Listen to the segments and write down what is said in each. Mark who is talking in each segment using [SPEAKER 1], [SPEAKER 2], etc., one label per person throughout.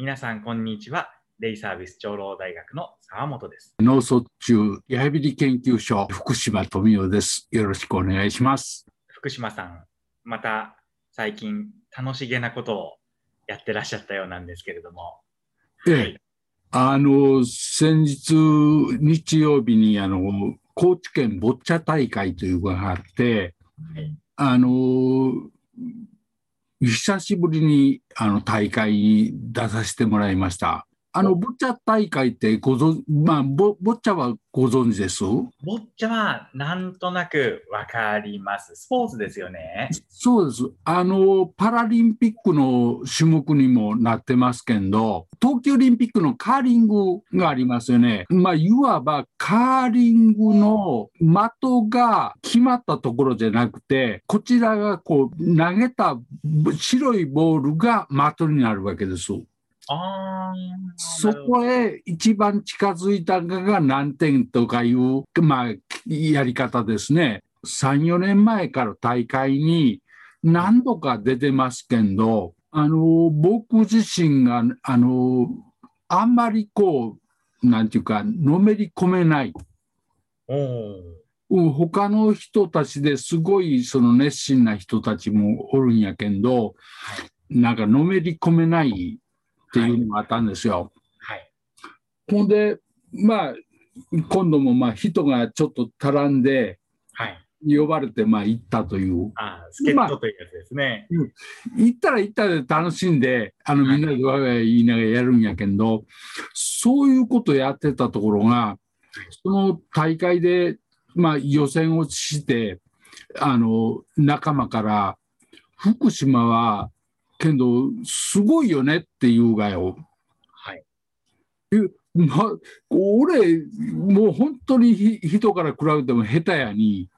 [SPEAKER 1] 皆さん、こんにちは。デイサービス長老大学の沢本です。
[SPEAKER 2] 脳卒中リハビリ研究所福島富代です。よろしくお願いします。
[SPEAKER 1] 福島さん、また最近楽しげなことをやってらっしゃったようなんですけれども。
[SPEAKER 2] ええ
[SPEAKER 1] はい
[SPEAKER 2] あの、先日、日曜日に、あの、高知県ボッチャ大会というのがあって、
[SPEAKER 1] はい
[SPEAKER 2] あの、久しぶりに、あの、大会に出させてもらいました。あの、ボッチャ大会ってご存、まあ、ボボッチャはご存知です？
[SPEAKER 1] ボッチャはなんとなくわかります。スポーツですよね。
[SPEAKER 2] そうです。あの、パラリンピックの種目にもなってますけど、冬季オリンピックのカーリングがありますよね。まあ、いわばカーリングの的が決まったところじゃなくて、こちらがこう投げた白いボールが的になるわけです。
[SPEAKER 1] ああ。
[SPEAKER 2] そこへ一番近づいたのが何点とかいう、まあ、やり方ですね。3、4年前から大会に何度か出てますけど、あの、僕自身が、あの、あんまりこう、なんていうか、のめり込めない。うん他の人たちですごいその熱心な人たちもおるんやけど、なんかのめり込めないっていうのがあったんですよ。
[SPEAKER 1] はい。
[SPEAKER 2] ほんで、まあ、今度もまあ人がちょっと足らんで、
[SPEAKER 1] はい。
[SPEAKER 2] 呼ばれてまあ行ったという。
[SPEAKER 1] あー助っ人というやつですね。
[SPEAKER 2] 行ったら行ったで楽しんで、あの
[SPEAKER 1] はい
[SPEAKER 2] みんなでわがや言いながらやるんやけど、そういうことやってたところが、その大会で、まあ予選落ちして、あの、仲間から、福島は、けど、すごいよねって言うがよ。
[SPEAKER 1] はい。
[SPEAKER 2] まあ、俺、もう本当にひ人から比べても下手やに、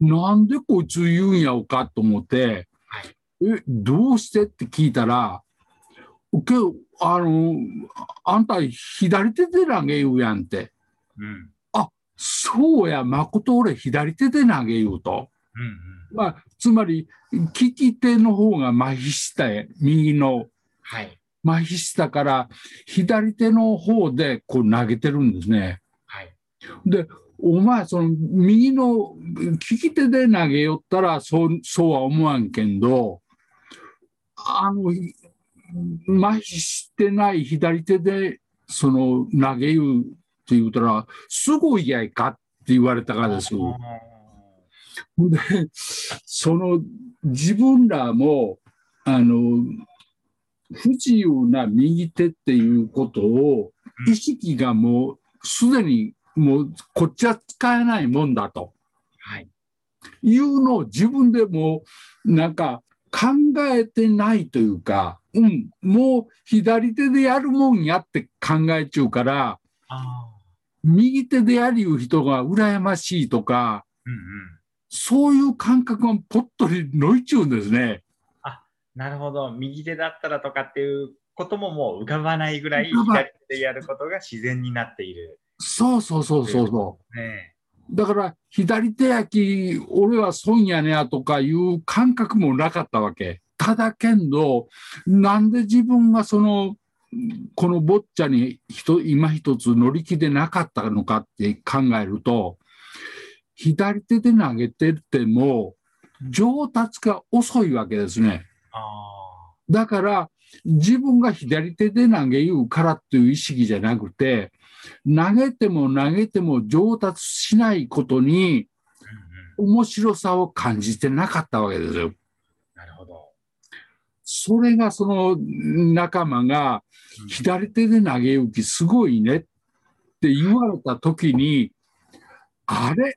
[SPEAKER 2] なんでこいつ言うんやろかと思って、
[SPEAKER 1] はい
[SPEAKER 2] え、どうしてって聞いたら、けどあの、あんた左手で投げ言うやんって。
[SPEAKER 1] うん。
[SPEAKER 2] そうや、誠俺左手で投げ言うと。
[SPEAKER 1] うんうん。
[SPEAKER 2] まあ、つまり、利き手の方が麻痺したや右の
[SPEAKER 1] はい。
[SPEAKER 2] 麻痺したから、左手の方でこう投げてるんですね。
[SPEAKER 1] はい。
[SPEAKER 2] で、お前、その右の利き手で投げよったらそう、そうは思わんけんど、あの、麻痺してない左手で、その投げ言うって言うたら、すごいやいかって言われたからです。
[SPEAKER 1] あ
[SPEAKER 2] で、その自分らも、あの、不自由な右手っていうことを、
[SPEAKER 1] うん
[SPEAKER 2] 意識がもうすでにもうこっちは使えないもんだと
[SPEAKER 1] はい。
[SPEAKER 2] いうのを自分でもうなんか考えてないというか、うん、もう左手でやるもんやって考えちゅうから。右手でやりう人が羨ましいとか、
[SPEAKER 1] うんうん。
[SPEAKER 2] そういう感覚がぽっとりのいちゅうんですね。
[SPEAKER 1] なるほど。右手だったらとかっていうことももう浮かばないぐらい左手でやることが自然になっている。
[SPEAKER 2] そうそうそうそうそう。
[SPEAKER 1] ね
[SPEAKER 2] だから左手焼き俺は損やねやとかいう感覚もなかったわけ。ただけんどなんで自分がそのこのボッチャに人今一つ乗り気でなかったのかって考えると左手で投げてっても上達が遅いわけですね。
[SPEAKER 1] あ
[SPEAKER 2] だから自分が左手で投げ言うからっていう意識じゃなくて投げても投げても上達しないことに。面白さを感じてなかったわけですよ。
[SPEAKER 1] なるほど。
[SPEAKER 2] それがその仲間が
[SPEAKER 1] うん
[SPEAKER 2] 左手で投げ行きすごいねって言われた時にあれ？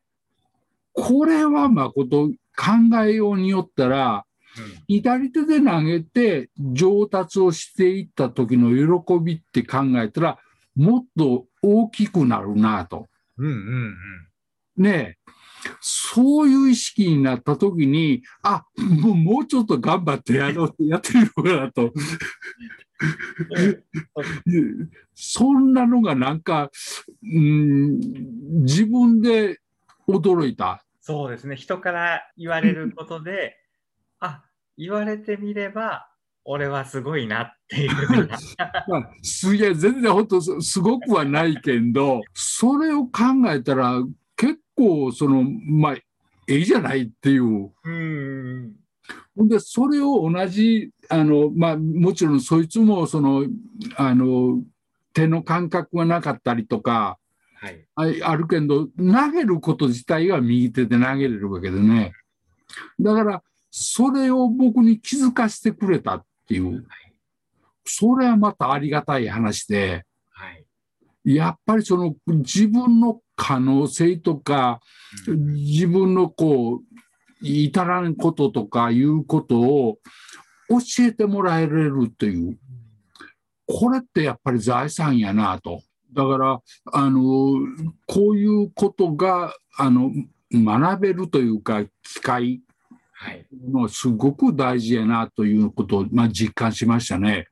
[SPEAKER 2] これは誠考えようによったら
[SPEAKER 1] うん
[SPEAKER 2] 左手で投げて上達をしていった時の喜びって考えたらもっと大きくなるなと。
[SPEAKER 1] うんうんうん。
[SPEAKER 2] ねえそういう意識になった時にあもうもうちょっと頑張ってやろうってやってみようかなと。そんなのがなんか、うん、自分で驚いた。
[SPEAKER 1] そうですね。人から言われることで、あ、言われてみれば俺はすごいなっていう。
[SPEAKER 2] まあ、すげえ全然本当すすごくはないけどそれを考えたら結構そのまあええじゃないっていう。
[SPEAKER 1] うん。
[SPEAKER 2] ほんでそれを同じあの、まあ、もちろんそいつもそのあの手の感覚がなかったりとか
[SPEAKER 1] はい。
[SPEAKER 2] ああるけど投げること自体は右手で投げれるわけでね。だからそれを僕に気づかせてくれたっていう。それはまたありがたい話で。
[SPEAKER 1] はい。
[SPEAKER 2] やっぱりその自分の可能性とか
[SPEAKER 1] うん。
[SPEAKER 2] 自分のこう至らんこととかいうことを教えてもらえれるという。これってやっぱり財産やなと。だからあのこういうことがあの学べるというか機会
[SPEAKER 1] はい。
[SPEAKER 2] のすごく大事やなということを、まあ、実感しましたね。